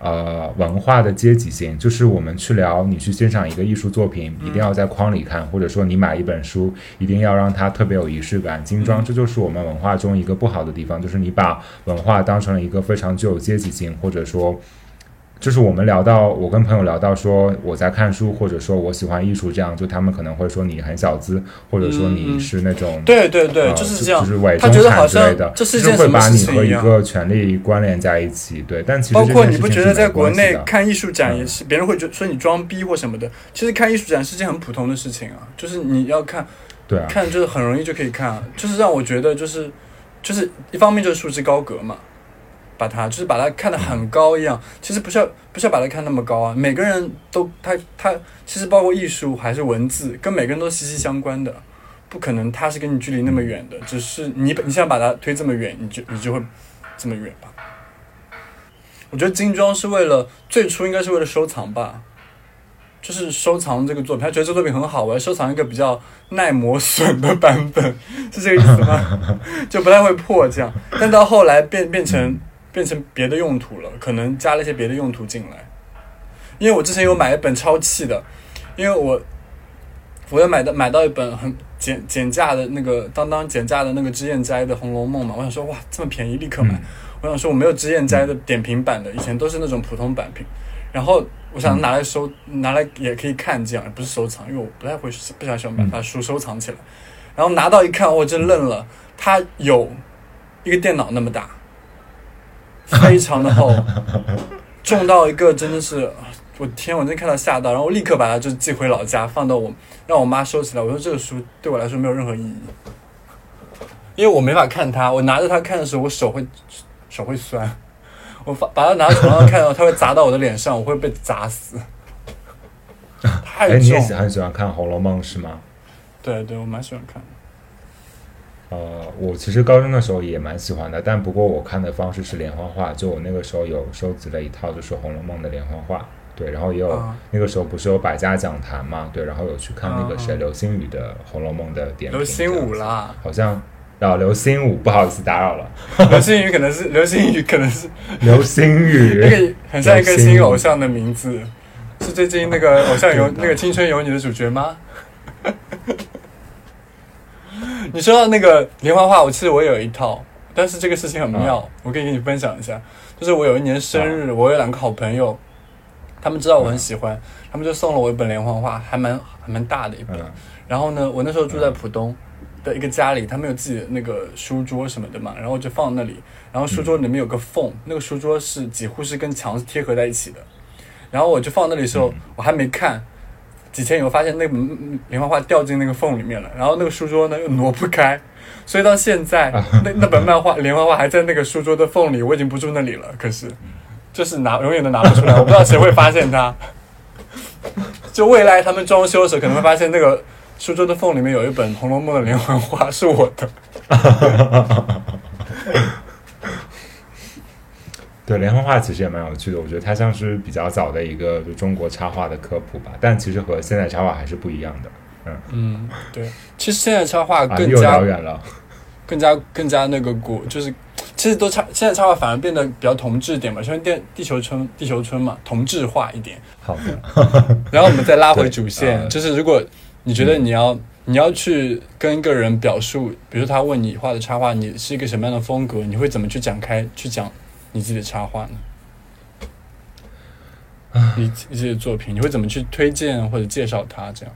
呃文化的阶级性。就是我们去聊，你去欣赏一个艺术作品，一定要在框里看，或者说你买一本书，一定要让它特别有仪式感。精装，这就是我们文化中一个不好的地方，就是你把文化当成了一个非常具有阶级性，或者说。就是我们聊到，我跟朋友聊到说我在看书，或者说我喜欢艺术，这样就他们可能会说你很小资，或者说你是那种对对对，就是这样，就是伪中产之类的，就是会把你和一个权利关联在一起。对，但其实包括你不觉得在国内看艺术展也是别人会觉说你装逼或什么的，其实看艺术展是件很普通的事情啊，就是你要看，对啊，看就是很容易就可以看，啊。就是让我觉得就是就是一方面就是束之高阁嘛。把它就是把它看得很高一样。其实不需要不需要把它看那么高啊。每个人都他他其实包括艺术还是文字，跟每个人都息息相关的。不可能他是跟你距离那么远的，只是你你想把它推这么远，你就你就会这么远吧。我觉得精装是为了最初应该是为了收藏吧，就是收藏这个作品，他觉得这作品很好，我要收藏一个比较耐磨损的版本，是这个意思吗？就不太会破这样。但到后来变变成变成别的用途了，可能加了一些别的用途进来。因为我之前有买一本超气的，因为我我要买的买到一本很减减价的那个当当减价的那个脂砚斋的《红楼梦》嘛，我想说哇这么便宜立刻买。我想说我没有脂砚斋的点评版的，以前都是那种普通版评。然后我想拿来收，拿来也可以看，这样不是收藏，因为我不太会不太喜欢把书收藏起来。然后拿到一看，我真愣了，它有一个电脑那么大，非常的厚，重到一个真的是，我天，我真看到吓到。然后我立刻把它就寄回老家，放到我让我妈收起来。我说这个书对我来说没有任何意义，因为我没法看它，我拿着它看的时候，我手会。手会酸，我把把它拿到床上看到，它会砸到我的脸上，我会被砸死。太重。你也很喜欢看《红楼梦》是吗？对对，我蛮喜欢看的。呃，我其实高中的时候也蛮喜欢的，但不过我看的方式是连环画，就我那个时候有收集了一套就是《红楼梦》的连环画，对，然后也有那个时候不是有百家讲坛嘛，对，然后有去看那个谁刘星宇的《红楼梦》的点评。刘心武啦，好像。啊，刘星武，不好意思打扰了。流星雨可能是 流星雨，可能是 流星雨，那个很像一个新偶像的名字，是最近那个 偶像有那个青春有你的主角吗？你说到那个连环画，我其实我有一套，但是这个事情很妙，我可以跟你分享一下。就是我有一年生日，我有两个好朋友，他们知道我很喜欢，他们就送了我一本连环画，还蛮还蛮大的一本。然后呢，我那时候住在浦东。的一个家里，他们有自己的那个书桌什么的嘛，然后就放那里。然后书桌里面有个缝，那个书桌是几乎是跟墙是贴合在一起的。然后我就放那里的时候，我还没看，几天以后发现那本连环画掉进那个缝里面了。然后那个书桌呢又挪不开，所以到现在那那本漫画连环画还在那个书桌的缝里，我已经不住那里了。可是就是拿永远都拿不出来，我不知道谁会发现它。就未来他们装修的时候可能会发现那个。书桌的缝里面有一本《红楼梦》的连环画，是我的。对，连环画其实也蛮有趣的，我觉得它像是比较早的一个就中国插画的科普吧，但其实和现在插画还是不一样的。嗯嗯，对，其实现在插画更加遥远了，更加更加那个古，就是其实都插现在插画反而变得比较同质点嘛，像电地球村地球村嘛，同质化一点。好的，然后我们再拉回主线，就是如果。你觉得你要你要去跟一个人表述，比如说他问你画的插画，你是一个什么样的风格？你会怎么去展开去讲你自己的插画呢？你自己的作品，你会怎么去推荐或者介绍它？这样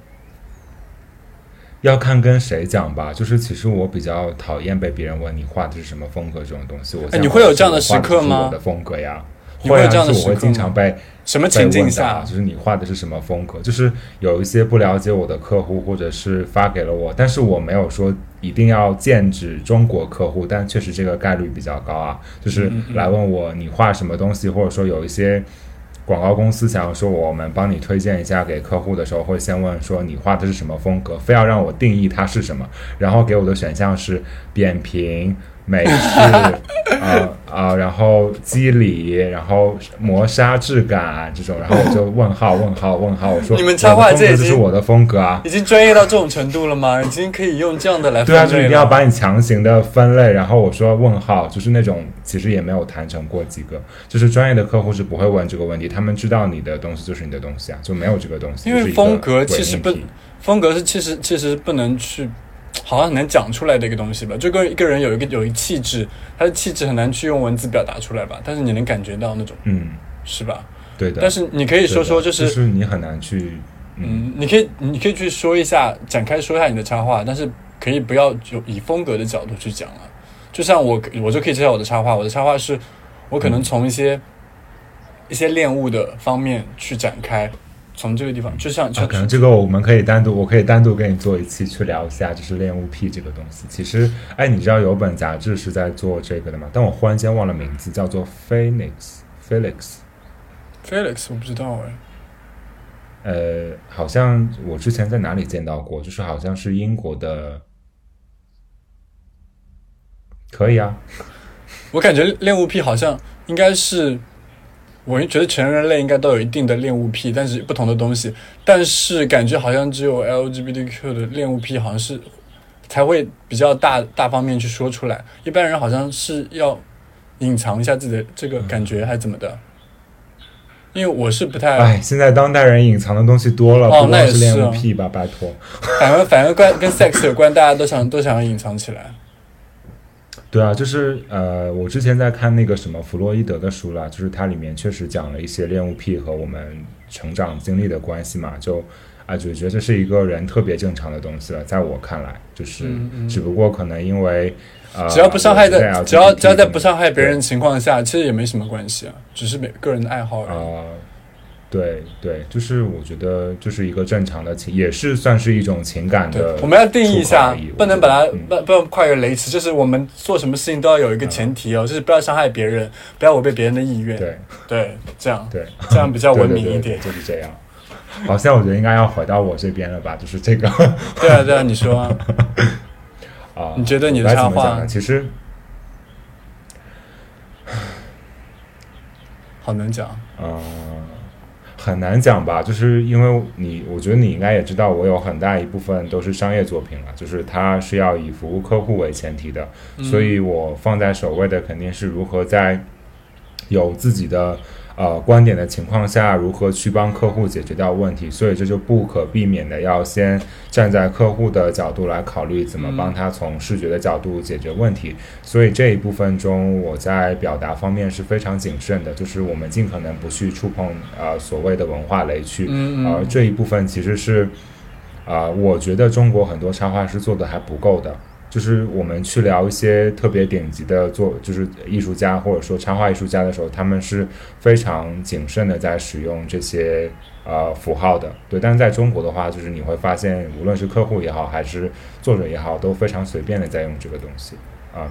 要看跟谁讲吧。就是其实我比较讨厌被别人问你画的是什么风格这种东西。我你会有这样的时刻吗？我的风格呀。会啊，就是我会经常被什么情境下，就是你画的是什么风格？就是有一些不了解我的客户，或者是发给了我，但是我没有说一定要剑指中国客户，但确实这个概率比较高啊。就是来问我你画什么东西，或者说有一些广告公司想要说我们帮你推荐一下给客户的时候，会先问说你画的是什么风格，非要让我定义它是什么，然后给我的选项是扁平。美式，啊啊，然后肌理，然后磨砂质感这种，然后我就问号问号问号，我说你们插画这是我的风格啊，已经专业到这种程度了吗？已经可以用这样的来对啊，就一定要把你强行的分类，然后我说问号，就是那种其实也没有谈成过几个，就是专业的客户是不会问这个问题，他们知道你的东西就是你的东西啊，就没有这个东西，因为风格其实不，风格是其实其实不能去。好像很难讲出来的一个东西吧，就跟一个人有一个有一气质，他的气质很难去用文字表达出来吧，但是你能感觉到那种，嗯，是吧？对的。但是你可以说说，就是就是你很难去，嗯，你可以你可以去说一下，展开说一下你的插画，但是可以不要就以风格的角度去讲了。就像我我就可以介绍我的插画，我的插画是我可能从一些一些练物的方面去展开。从这个地方，就像可能这个我们可以单独，我可以单独跟你做一期去聊一下，就是恋物癖这个东西。其实，哎，你知道有本杂志是在做这个的吗？但我忽然间忘了名字，叫做 Phoenix，Felix。Felix，我不知道哎。呃，好像我之前在哪里见到过，就是好像是英国的。可以啊。我感觉恋物癖好像应该是。我觉得全人类应该都有一定的恋物癖，但是不同的东西。但是感觉好像只有 LGBTQ 的恋物癖好像是才会比较大大方面去说出来，一般人好像是要隐藏一下自己的这个感觉还是怎么的。因为我是不太……哎，现在当代人隐藏的东西多了，哦不光是恋物癖吧？拜托，反正反正关跟 sex 有关，大家都想都想要隐藏起来。对啊，就是呃，我之前在看那个什么弗洛伊德的书啦，就是它里面确实讲了一些恋物癖和我们成长经历的关系嘛，就啊就觉得这是一个人特别正常的东西了，在我看来，就是只不过可能因为呃，只要不伤害的，只要只要在不伤害别人的情况下，其实也没什么关系啊，只是每个人的爱好而已。对对，就是我觉得就是一个正常的情，也是算是一种情感的。我们要定义一下，不能把它不不能跨越雷池，就是我们做什么事情都要有一个前提哦，就是不要伤害别人，不要违背别人的意愿。对对，这样对，这样比较文明一点，就是这样。好像我觉得应该要回到我这边了吧，就是这个。对啊对啊，你说 啊，你觉得你的插画其实好难讲啊。很难讲吧，就是因为你，我觉得你应该也知道，我有很大一部分都是商业作品了，就是它是要以服务客户为前提的，所以我放在首位的肯定是如何在有自己的。呃，观点的情况下，如何去帮客户解决掉问题？所以这就不可避免的要先站在客户的角度来考虑，怎么帮他从视觉的角度解决问题。所以这一部分中，我在表达方面是非常谨慎的，就是我们尽可能不去触碰呃所谓的文化雷区。而这一部分其实是，啊，我觉得中国很多插画师做的还不够的。就是我们去聊一些特别顶级的作，就是艺术家或者说插画艺术家的时候，他们是非常谨慎的在使用这些呃符号的。对，但是在中国的话，就是你会发现，无论是客户也好，还是作者也好，都非常随便的在用这个东西啊。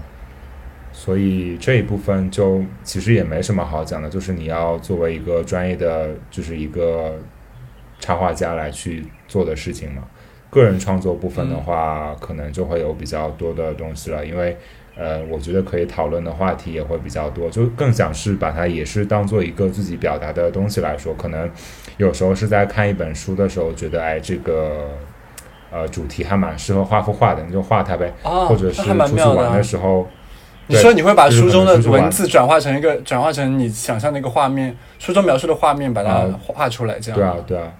所以这一部分就其实也没什么好讲的，就是你要作为一个专业的，就是一个插画家来去做的事情嘛。个人创作部分的话，可能就会有比较多的东西了，因为，呃，我觉得可以讨论的话题也会比较多，就更想是把它也是当做一个自己表达的东西来说。可能有时候是在看一本书的时候，觉得哎，这个呃主题还蛮适合画幅画的，你就画它呗。或者是出去玩的时候，你说你会把书中的文字转化成一个转化成你想象的一个画面，书中描述的画面，把它画出来，这样。对啊，对啊。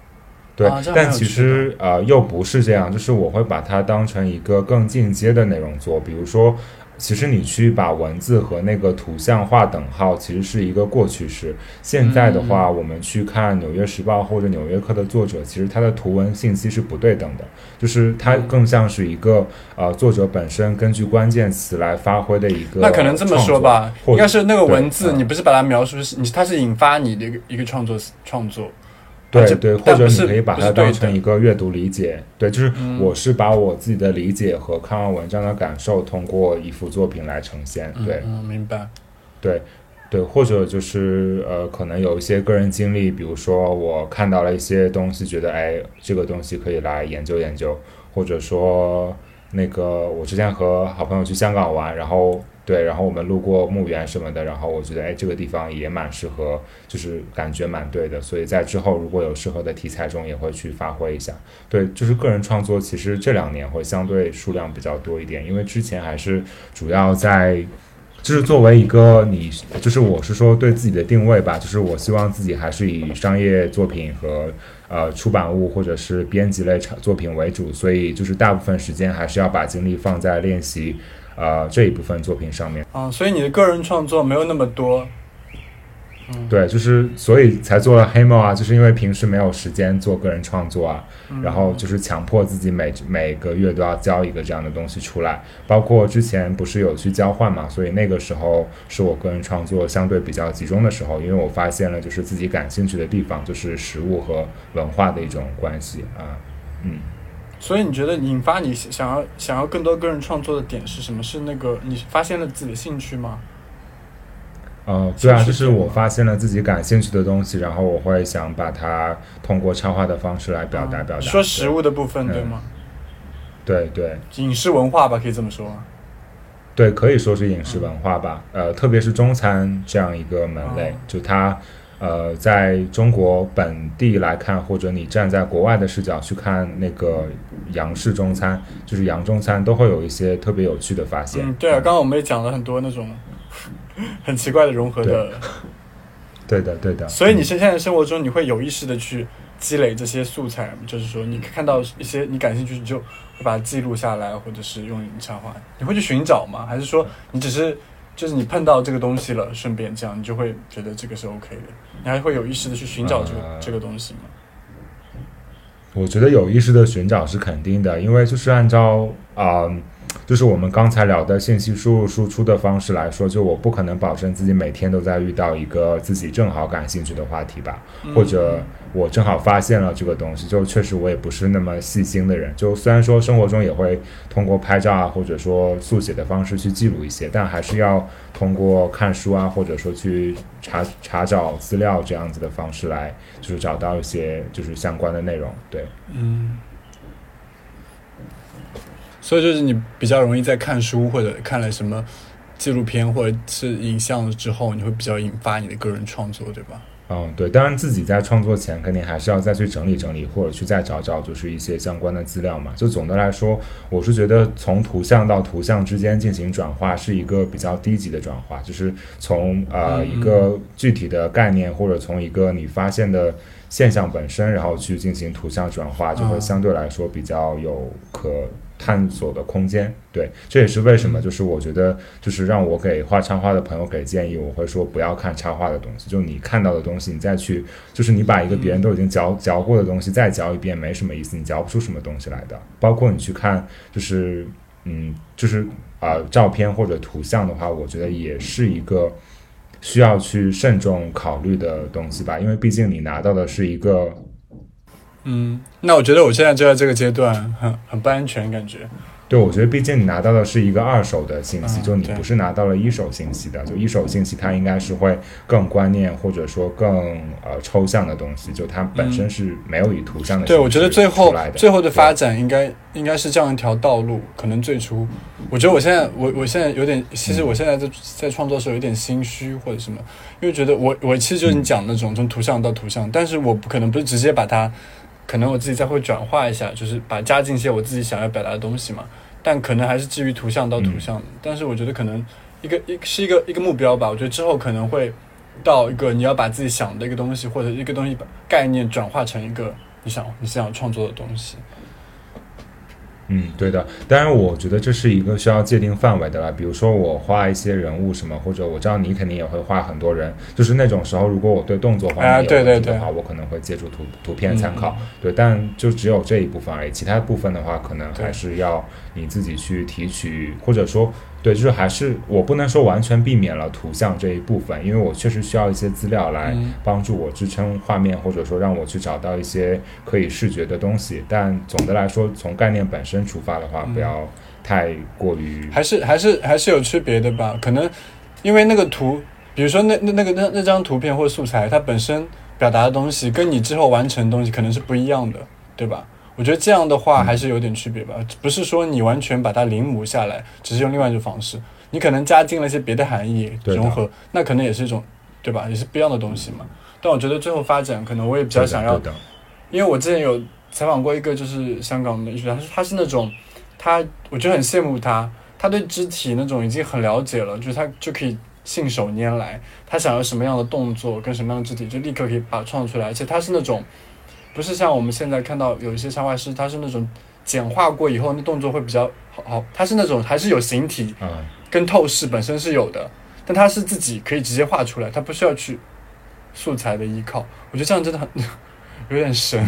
对，但其实呃又不是这样，就是我会把它当成一个更进阶的内容做。比如说，其实你去把文字和那个图像画等号，其实是一个过去式。现在的话，我们去看《纽约时报》或者《纽约客》的作者，其实他的图文信息是不对等的，就是它更像是一个呃作者本身根据关键词来发挥的一个。那可能这么说吧，应该是那个文字，你不是把它描述，是你它是引发你的一个一个创作创作。对对，或者你可以把它当成一个阅读理解，对，就是我是把我自己的理解和看完文章的感受，通过一幅作品来呈现，对，嗯，明白，对对，或者就是呃，可能有一些个人经历，比如说我看到了一些东西，觉得哎，这个东西可以来研究研究，或者说那个我之前和好朋友去香港玩，然后。对，然后我们路过墓园什么的，然后我觉得，哎，这个地方也蛮适合，就是感觉蛮对的，所以在之后如果有适合的题材中，也会去发挥一下。对，就是个人创作，其实这两年会相对数量比较多一点，因为之前还是主要在，就是作为一个你，就是我是说对自己的定位吧，就是我希望自己还是以商业作品和呃出版物或者是编辑类产作品为主，所以就是大部分时间还是要把精力放在练习。呃，这一部分作品上面啊，所以你的个人创作没有那么多，对，就是所以才做了黑猫啊，就是因为平时没有时间做个人创作啊，然后就是强迫自己每每个月都要交一个这样的东西出来。包括之前不是有去交换嘛，所以那个时候是我个人创作相对比较集中的时候，因为我发现了就是自己感兴趣的地方就是食物和文化的一种关系啊，嗯。所以你觉得引发你想要想要更多个人创作的点是什么？是那个你发现了自己的兴趣吗？呃，对啊，就是我发现了自己感兴趣的东西，然后我会想把它通过插画的方式来表达表达。说食物的部分对吗？对对，饮食文化吧，可以这么说。对，可以说是饮食文化吧。呃，特别是中餐这样一个门类，就它。呃，在中国本地来看，或者你站在国外的视角去看那个洋式中餐，就是洋中餐，都会有一些特别有趣的发现。嗯，对啊，刚刚我们也讲了很多那种 很奇怪的融合的。对的，对的。所以你现在生活中，你会有意识的去积累这些素材，就是说，你看到一些你感兴趣，你就会把它记录下来，或者是用影像化。你会去寻找吗？还是说你只是？就是你碰到这个东西了，顺便这样，你就会觉得这个是 OK 的。你还会有意识的去寻找这个这个东西吗？我觉得有意识的寻找是肯定的，因为就是按照啊。就是我们刚才聊的信息输入输出的方式来说，就我不可能保证自己每天都在遇到一个自己正好感兴趣的话题吧，或者我正好发现了这个东西，就确实我也不是那么细心的人。就虽然说生活中也会通过拍照啊，或者说速写的方式去记录一些，但还是要通过看书啊，或者说去查查找资料这样子的方式来，就是找到一些就是相关的内容。对，嗯。所以就是你比较容易在看书或者看了什么纪录片或者是影像之后，你会比较引发你的个人创作，对吧？嗯，对。当然自己在创作前肯定还是要再去整理整理，或者去再找找就是一些相关的资料嘛。就总的来说，我是觉得从图像到图像之间进行转化是一个比较低级的转化，就是从呃一个具体的概念或者从一个你发现的现象本身，然后去进行图像转化，就会相对来说比较有可。探索的空间，对，这也是为什么，就是我觉得，就是让我给画插画的朋友给建议，我会说不要看插画的东西，就你看到的东西，你再去，就是你把一个别人都已经嚼嚼过的东西再嚼一遍，没什么意思，你嚼不出什么东西来的。包括你去看，就是嗯，就是啊，照片或者图像的话，我觉得也是一个需要去慎重考虑的东西吧，因为毕竟你拿到的是一个。嗯，那我觉得我现在就在这个阶段，很很不安全感觉。对，我觉得毕竟你拿到的是一个二手的信息，就你不是拿到了一手信息的。就一手信息，它应该是会更观念或者说更呃抽象的东西，就它本身是没有以图像的。对，我觉得最后最后的发展应该应该是这样一条道路。可能最初，我觉得我现在我我现在有点，其实我现在在在创作的时候有点心虚或者什么，因为觉得我我其实就是你讲那种从图像到图像，但是我不可能不是直接把它。可能我自己再会转化一下，就是把加进一些我自己想要表达的东西嘛。但可能还是基于图像到图像。但是我觉得可能一个一是一个一个目标吧。我觉得之后可能会到一个你要把自己想的一个东西或者一个东西把概念转化成一个你想你想创作的东西。嗯，对的。当然，我觉得这是一个需要界定范围的啦。比如说，我画一些人物什么，或者我知道你肯定也会画很多人，就是那种时候，如果我对动作方面有问题的话，我可能会借助图图片参考。对，但就只有这一部分而已，其他部分的话，可能还是要你自己去提取，或者说。对，就是还是我不能说完全避免了图像这一部分，因为我确实需要一些资料来帮助我支撑画面，或者说让我去找到一些可以视觉的东西。但总的来说，从概念本身出发的话，不要太过于还是还是还是有区别的吧？可能因为那个图，比如说那那那个那那张图片或者素材，它本身表达的东西跟你之后完成的东西可能是不一样的，对吧？我觉得这样的话还是有点区别吧，不是说你完全把它临摹下来，只是用另外一种方式，你可能加进了一些别的含义融合，那可能也是一种，对吧？也是不一样的东西嘛。但我觉得最后发展，可能我也比较想要，因为我之前有采访过一个就是香港的艺术家，他他是那种，他我就很羡慕他，他对肢体那种已经很了解了，就是他就可以信手拈来，他想要什么样的动作跟什么样的肢体，就立刻可以把它创出来，而且他是那种。不是像我们现在看到有一些插画师，他是那种简化过以后，那动作会比较好。好，他是那种还是有形体，跟透视本身是有的，但他是自己可以直接画出来，他不需要去素材的依靠。我觉得这样真的很 有点神，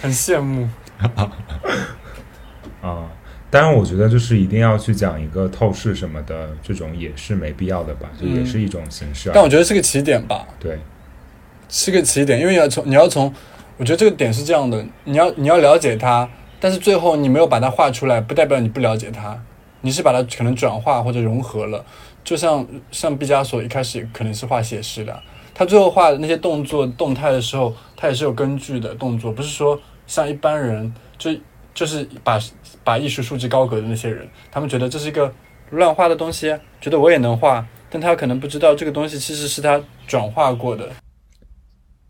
很羡慕。啊，当然，我觉得就是一定要去讲一个透视什么的，这种也是没必要的吧，就也是一种形式。但我觉得是个起点吧。对，是个起点，因为要从你要从，我觉得这个点是这样的，你要你要了解它，但是最后你没有把它画出来，不代表你不了解它，你是把它可能转化或者融合了。就像像毕加索一开始可能是画写实的，他最后画的那些动作动态的时候，他也是有根据的动作，不是说像一般人就就是把把艺术束之高阁的那些人，他们觉得这是一个乱画的东西，觉得我也能画，但他可能不知道这个东西其实是他转化过的。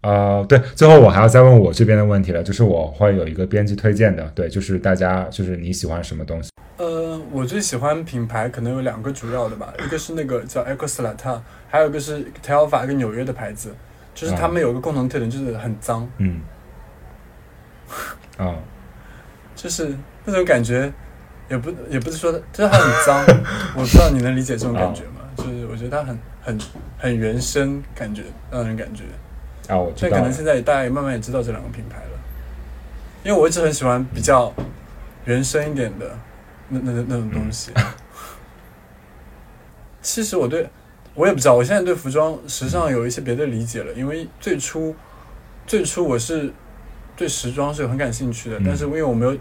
呃，对，最后我还要再问我这边的问题了，就是我会有一个编辑推荐的，对，就是大家就是你喜欢什么东西？呃，我最喜欢品牌可能有两个主要的吧，一个是那个叫 e c o s l a t a 还有一个是 Telfa，一个纽约的牌子，就是他们有一个共同特点，就是很脏。嗯。啊。就是那种感觉，也不也不是说，就是它很脏，我不知道你能理解这种感觉吗？就是我觉得它很很很原生，感觉让人感觉。啊，我知道。但可能现在大家也慢慢也知道这两个品牌了，因为我一直很喜欢比较原生一点的那那那种东西。其实我对我也不知道，我现在对服装时尚有一些别的理解了，因为最初最初我是对时装是很感兴趣的，但是因为我没有。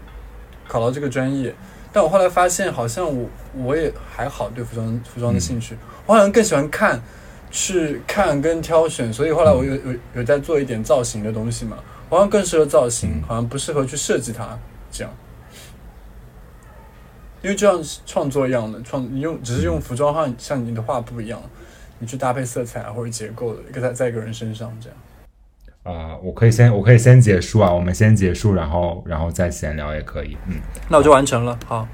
考到这个专业，但我后来发现，好像我我也还好对服装服装的兴趣，我好像更喜欢看，去看跟挑选，所以后来我有有有在做一点造型的东西嘛，好像更适合造型，好像不适合去设计它这样，因为就像创作一样的创，你用只是用服装像像你的画布一样，你去搭配色彩或者结构的一个在在一个人身上这样。啊，我可以先，我可以先结束啊，我们先结束，然后，然后再闲聊也可以，嗯，那我就完成了，好。